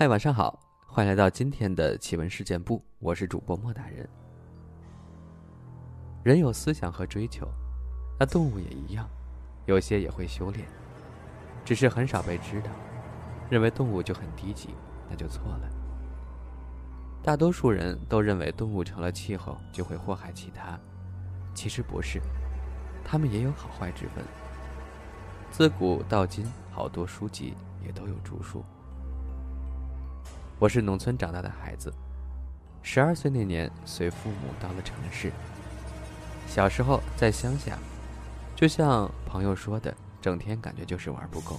嗨，晚上好，欢迎来到今天的奇闻事件部，我是主播莫大人。人有思想和追求，那动物也一样，有些也会修炼，只是很少被知道。认为动物就很低级，那就错了。大多数人都认为动物成了气候就会祸害其他，其实不是，它们也有好坏之分。自古到今，好多书籍也都有著述。我是农村长大的孩子，十二岁那年随父母到了城市。小时候在乡下，就像朋友说的，整天感觉就是玩不够，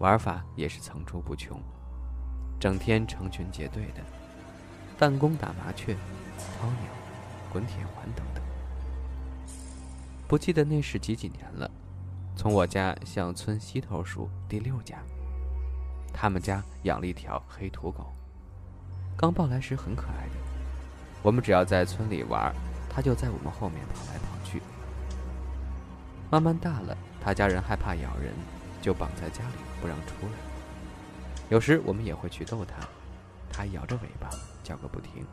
玩法也是层出不穷，整天成群结队的，弹弓、打麻雀、掏鸟、滚铁环等等。不记得那是几几年了，从我家向村西头数第六家。他们家养了一条黑土狗，刚抱来时很可爱的。我们只要在村里玩，它就在我们后面跑来跑去。慢慢大了，他家人害怕咬人，就绑在家里不让出来。有时我们也会去逗它，它摇着尾巴叫个不停。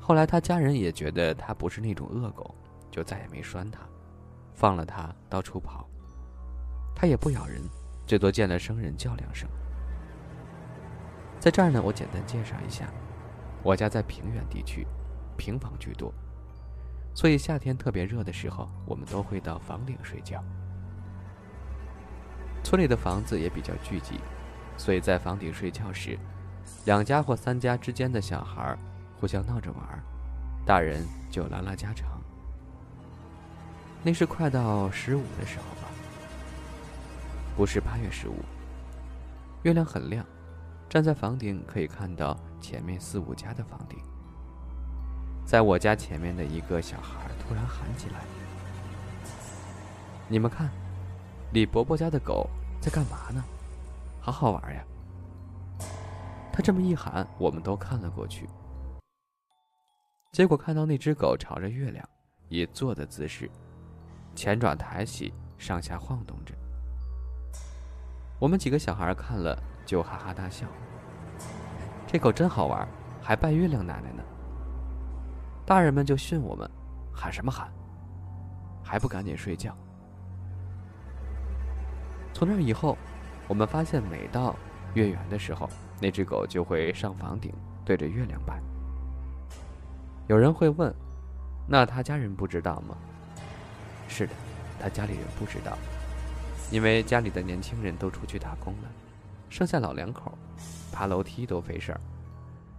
后来他家人也觉得它不是那种恶狗，就再也没拴它，放了它到处跑。它也不咬人。最多见了生人叫两声。在这儿呢，我简单介绍一下，我家在平原地区，平房居多，所以夏天特别热的时候，我们都会到房顶睡觉。村里的房子也比较聚集，所以在房顶睡觉时，两家或三家之间的小孩互相闹着玩，大人就拉拉家常。那是快到十五的时候吧。不是八月十五，月亮很亮，站在房顶可以看到前面四五家的房顶。在我家前面的一个小孩突然喊起来：“你们看，李伯伯家的狗在干嘛呢？好好玩呀！”他这么一喊，我们都看了过去，结果看到那只狗朝着月亮，以坐的姿势，前爪抬起，上下晃动着。我们几个小孩看了就哈哈大笑。这狗真好玩，还拜月亮奶奶呢。大人们就训我们，喊什么喊？还不赶紧睡觉？从那以后，我们发现每到月圆的时候，那只狗就会上房顶，对着月亮拜。有人会问，那他家人不知道吗？是的，他家里人不知道。因为家里的年轻人都出去打工了，剩下老两口，爬楼梯都费事儿，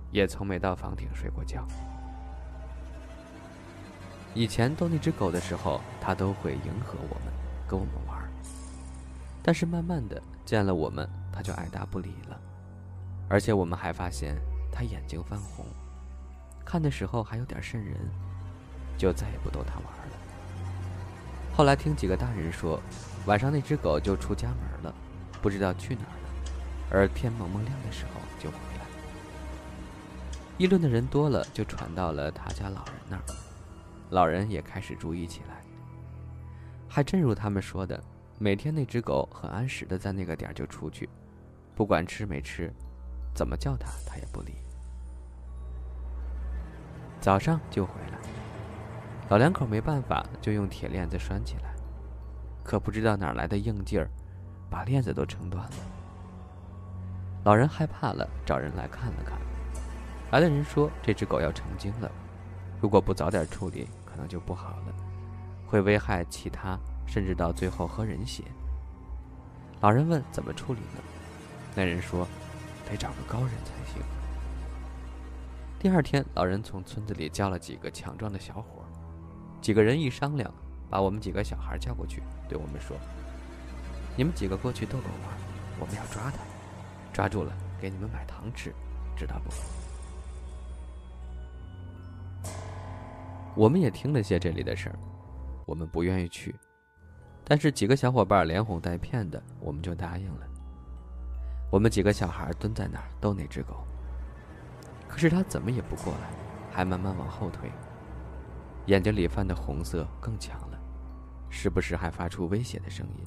也从没到房顶睡过觉。以前逗那只狗的时候，它都会迎合我们，跟我们玩儿。但是慢慢的见了我们，它就爱答不理了，而且我们还发现它眼睛泛红，看的时候还有点瘆人，就再也不逗它玩了。后来听几个大人说。晚上那只狗就出家门了，不知道去哪儿了，而天蒙蒙亮的时候就回来。议论的人多了，就传到了他家老人那儿，老人也开始注意起来。还真如他们说的，每天那只狗很按时的在那个点儿就出去，不管吃没吃，怎么叫它它也不理。早上就回来，老两口没办法，就用铁链子拴起来。可不知道哪来的硬劲儿，把链子都撑断了。老人害怕了，找人来看了看。来的人说，这只狗要成精了，如果不早点处理，可能就不好了，会危害其他，甚至到最后喝人血。老人问怎么处理呢？那人说，得找个高人才行。第二天，老人从村子里叫了几个强壮的小伙，几个人一商量。把我们几个小孩叫过去，对我们说：“你们几个过去逗狗玩，我们要抓它，抓住了给你们买糖吃，知道不？”我们也听了些这里的事儿，我们不愿意去，但是几个小伙伴连哄带骗的，我们就答应了。我们几个小孩蹲在那儿逗那只狗，可是它怎么也不过来，还慢慢往后退，眼睛里泛的红色更强了。时不时还发出威胁的声音，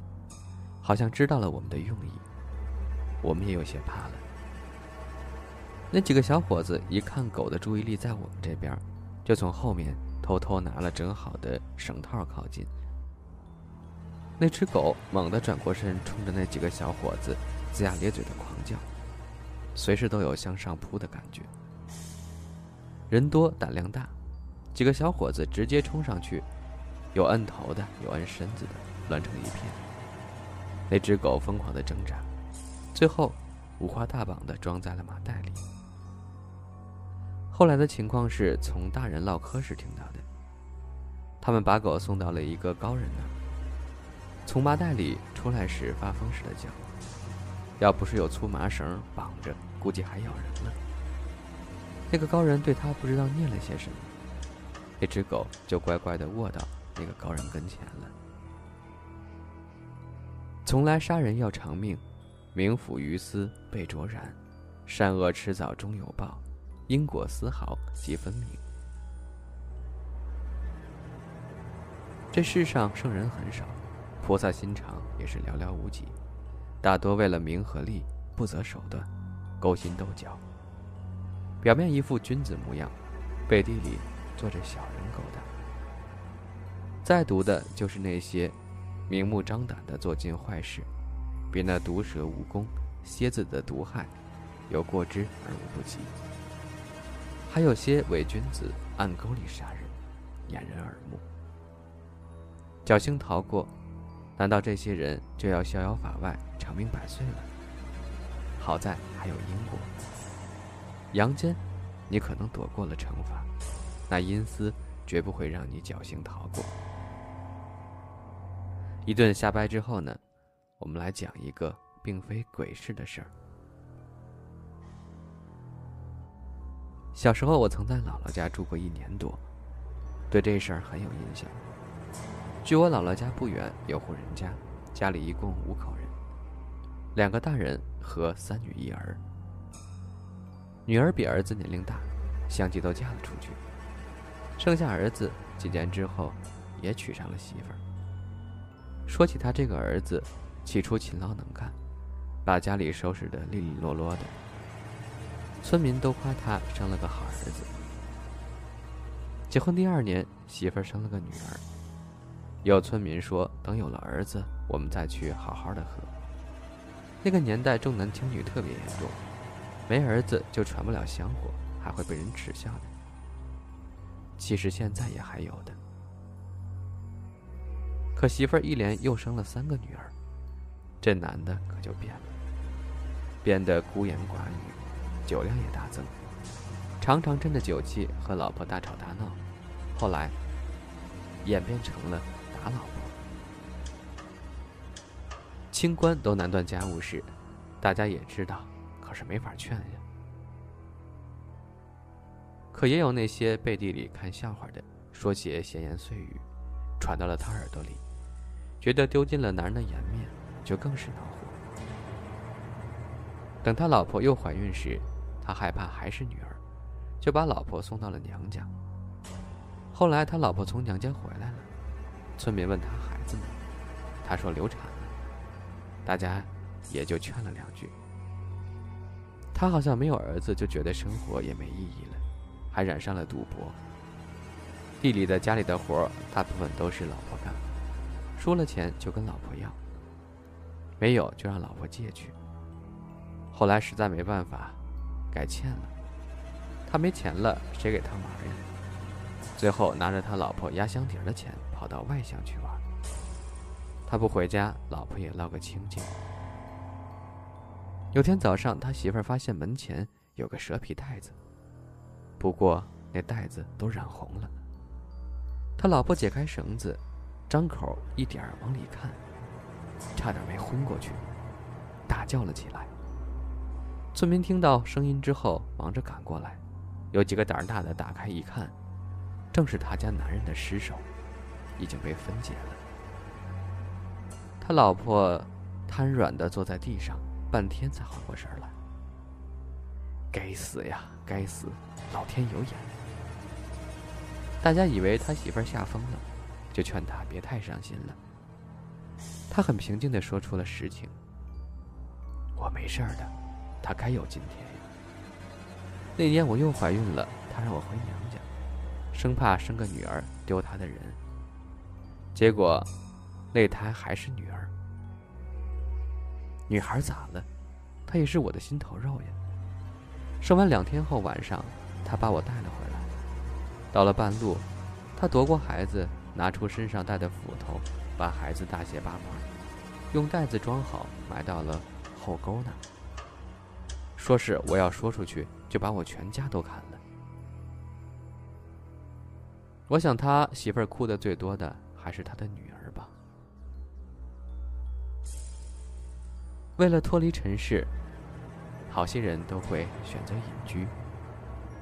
好像知道了我们的用意。我们也有些怕了。那几个小伙子一看狗的注意力在我们这边，就从后面偷偷拿了整好的绳套靠近。那只狗猛地转过身，冲着那几个小伙子龇牙咧嘴的狂叫，随时都有向上扑的感觉。人多胆量大，几个小伙子直接冲上去，有摁头的，有摁身子的，乱成一片。那只狗疯狂的挣扎，最后五花大绑的装在了麻袋里。后来的情况是从大人唠嗑时听到的，他们把狗送到了一个高人那儿。从麻袋里出来时发疯似的叫，要不是有粗麻绳绑着，估计还咬人了。那个高人对他不知道念了些什么，那只狗就乖乖的卧到那个高人跟前了。从来杀人要偿命，冥府于斯被灼然，善恶迟早终有报，因果丝毫即分明。这世上圣人很少。菩萨心肠也是寥寥无几，大多为了名和利不择手段，勾心斗角。表面一副君子模样，背地里做着小人勾当。再毒的就是那些明目张胆的做尽坏事，比那毒蛇蜈蚣、蝎子的毒害有过之而无不及。还有些伪君子暗沟里杀人，掩人耳目，侥幸逃过。难道这些人就要逍遥法外、长命百岁了？好在还有因果。阳间，你可能躲过了惩罚，那阴司绝不会让你侥幸逃过。一顿瞎掰之后呢，我们来讲一个并非鬼事的事儿。小时候，我曾在姥姥家住过一年多，对这事儿很有印象。距我姥姥家不远有户人家，家里一共五口人，两个大人和三女一儿。女儿比儿子年龄大，相继都嫁了出去，剩下儿子几年之后也娶上了媳妇儿。说起他这个儿子，起初勤劳能干，把家里收拾得利利落落的，村民都夸他生了个好儿子。结婚第二年，媳妇儿生了个女儿。有村民说：“等有了儿子，我们再去好好的喝。”那个年代重男轻女特别严重，没儿子就传不了香火，还会被人耻笑的。其实现在也还有的。可媳妇儿一连又生了三个女儿，这男的可就变了，变得孤言寡语，酒量也大增，常常趁着酒气和老婆大吵大闹，后来演变成了。打老婆，清官都难断家务事，大家也知道，可是没法劝呀。可也有那些背地里看笑话的，说些闲言碎语，传到了他耳朵里，觉得丢尽了男人的颜面，就更是恼火。等他老婆又怀孕时，他害怕还是女儿，就把老婆送到了娘家。后来他老婆从娘家回来了。村民问他孩子呢，他说流产了。大家也就劝了两句。他好像没有儿子，就觉得生活也没意义了，还染上了赌博。地里的、家里的活大部分都是老婆干，输了钱就跟老婆要，没有就让老婆借去。后来实在没办法，改欠了。他没钱了，谁给他玩呀？最后拿着他老婆压箱底的钱。跑到外乡去玩，他不回家，老婆也落个清净。有天早上，他媳妇儿发现门前有个蛇皮袋子，不过那袋子都染红了。他老婆解开绳子，张口一点儿往里看，差点没昏过去，大叫了起来。村民听到声音之后，忙着赶过来，有几个胆大的打开一看，正是他家男人的尸首。已经被分解了。他老婆瘫软的坐在地上，半天才缓过神来。该死呀，该死！老天有眼。大家以为他媳妇儿吓疯了，就劝他别太伤心了。他很平静的说出了实情。我没事的，他该有今天。那年我又怀孕了，他让我回娘家，生怕生个女儿丢他的人。结果，那胎还是女儿。女孩咋了？她也是我的心头肉呀。生完两天后晚上，他把我带了回来。到了半路，他夺过孩子，拿出身上带的斧头，把孩子大卸八块，用袋子装好，埋到了后沟那。说是我要说出去，就把我全家都砍了。我想他媳妇儿哭的最多的还是他的女儿吧。为了脱离尘世，好些人都会选择隐居，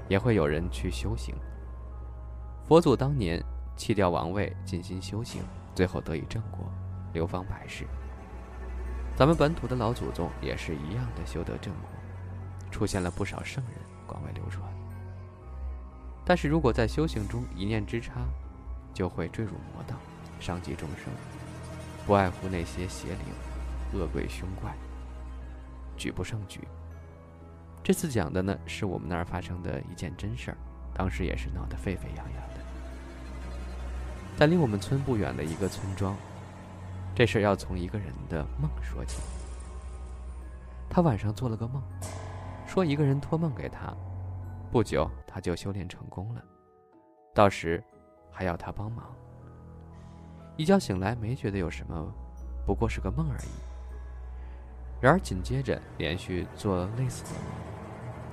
也会有人去修行。佛祖当年弃掉王位，进心修行，最后得以正果，流芳百世。咱们本土的老祖宗也是一样的修得正果。出现了不少圣人，广为流传。但是如果在修行中一念之差，就会坠入魔道，伤及众生，不外乎那些邪灵、恶鬼、凶怪，举不胜举。这次讲的呢，是我们那儿发生的一件真事儿，当时也是闹得沸沸扬扬的。在离我们村不远的一个村庄，这事要从一个人的梦说起。他晚上做了个梦。说一个人托梦给他，不久他就修炼成功了，到时还要他帮忙。一觉醒来没觉得有什么，不过是个梦而已。然而紧接着连续做类似的梦，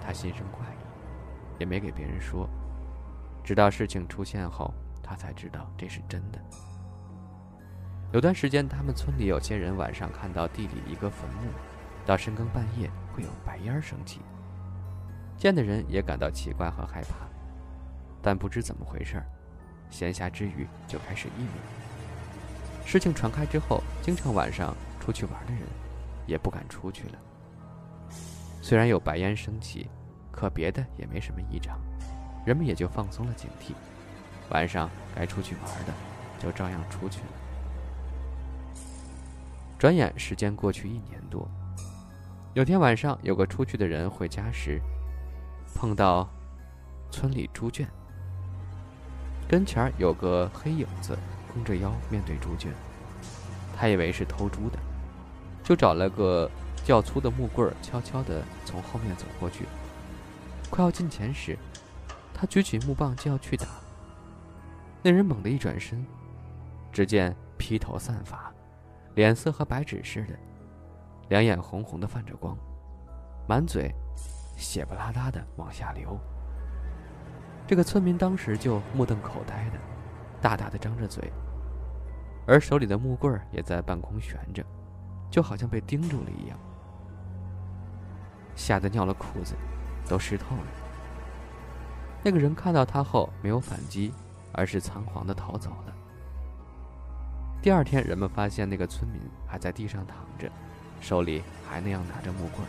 他心生怪异，也没给别人说。直到事情出现后，他才知道这是真的。有段时间，他们村里有些人晚上看到地里一个坟墓，到深更半夜会有白烟升起。见的人也感到奇怪和害怕，但不知怎么回事儿，闲暇之余就开始议论。事情传开之后，经常晚上出去玩的人也不敢出去了。虽然有白烟升起，可别的也没什么异常，人们也就放松了警惕。晚上该出去玩的，就照样出去了。转眼时间过去一年多，有天晚上，有个出去的人回家时。碰到村里猪圈，跟前儿有个黑影子，弓着腰面对猪圈。他以为是偷猪的，就找了个较粗的木棍，悄悄地从后面走过去。快要近前时，他举起木棒就要去打。那人猛地一转身，只见披头散发，脸色和白纸似的，两眼红红的泛着光，满嘴。血不拉拉的往下流。这个村民当时就目瞪口呆的，大大的张着嘴，而手里的木棍也在半空悬着，就好像被钉住了一样，吓得尿了裤子，都湿透了。那个人看到他后没有反击，而是仓皇的逃走了。第二天，人们发现那个村民还在地上躺着，手里还那样拿着木棍。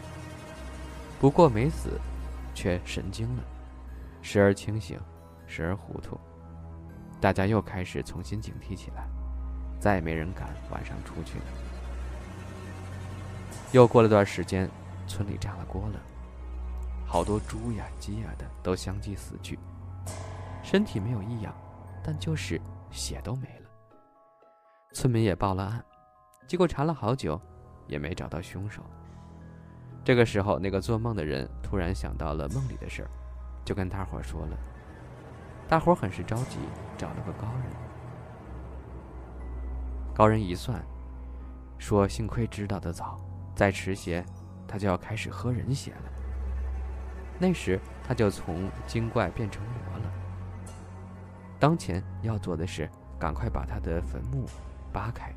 不过没死，却神经了，时而清醒，时而糊涂。大家又开始重新警惕起来，再也没人敢晚上出去了。又过了段时间，村里炸了锅了，好多猪呀、鸡呀的都相继死去，身体没有异样，但就是血都没了。村民也报了案，结果查了好久，也没找到凶手。这个时候，那个做梦的人突然想到了梦里的事儿，就跟大伙说了。大伙很是着急，找了个高人。高人一算，说幸亏知道的早，再迟些，他就要开始喝人血了。那时他就从精怪变成魔了。当前要做的是，赶快把他的坟墓扒开，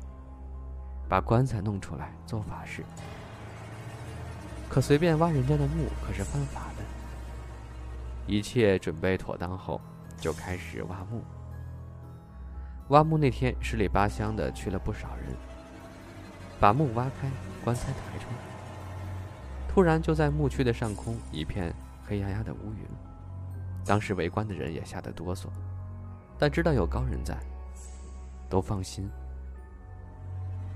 把棺材弄出来做法事。可随便挖人家的墓可是犯法的。一切准备妥当后，就开始挖墓。挖墓那天，十里八乡的去了不少人，把墓挖开，棺材抬出来。突然，就在墓区的上空，一片黑压压的乌云。当时围观的人也吓得哆嗦，但知道有高人在，都放心。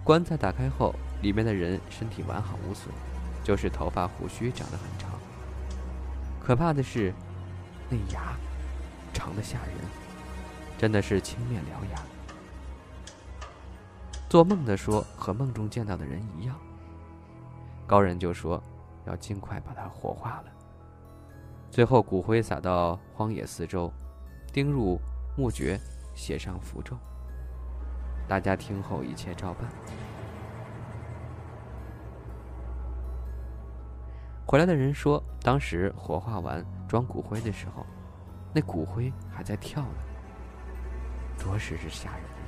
棺材打开后，里面的人身体完好无损。就是头发胡须长得很长。可怕的是，那牙长得吓人，真的是青面獠牙。做梦的说和梦中见到的人一样。高人就说要尽快把它火化了。最后骨灰撒到荒野四周，钉入墓穴，写上符咒。大家听后一切照办。回来的人说，当时火化完装骨灰的时候，那骨灰还在跳呢，着实是吓人。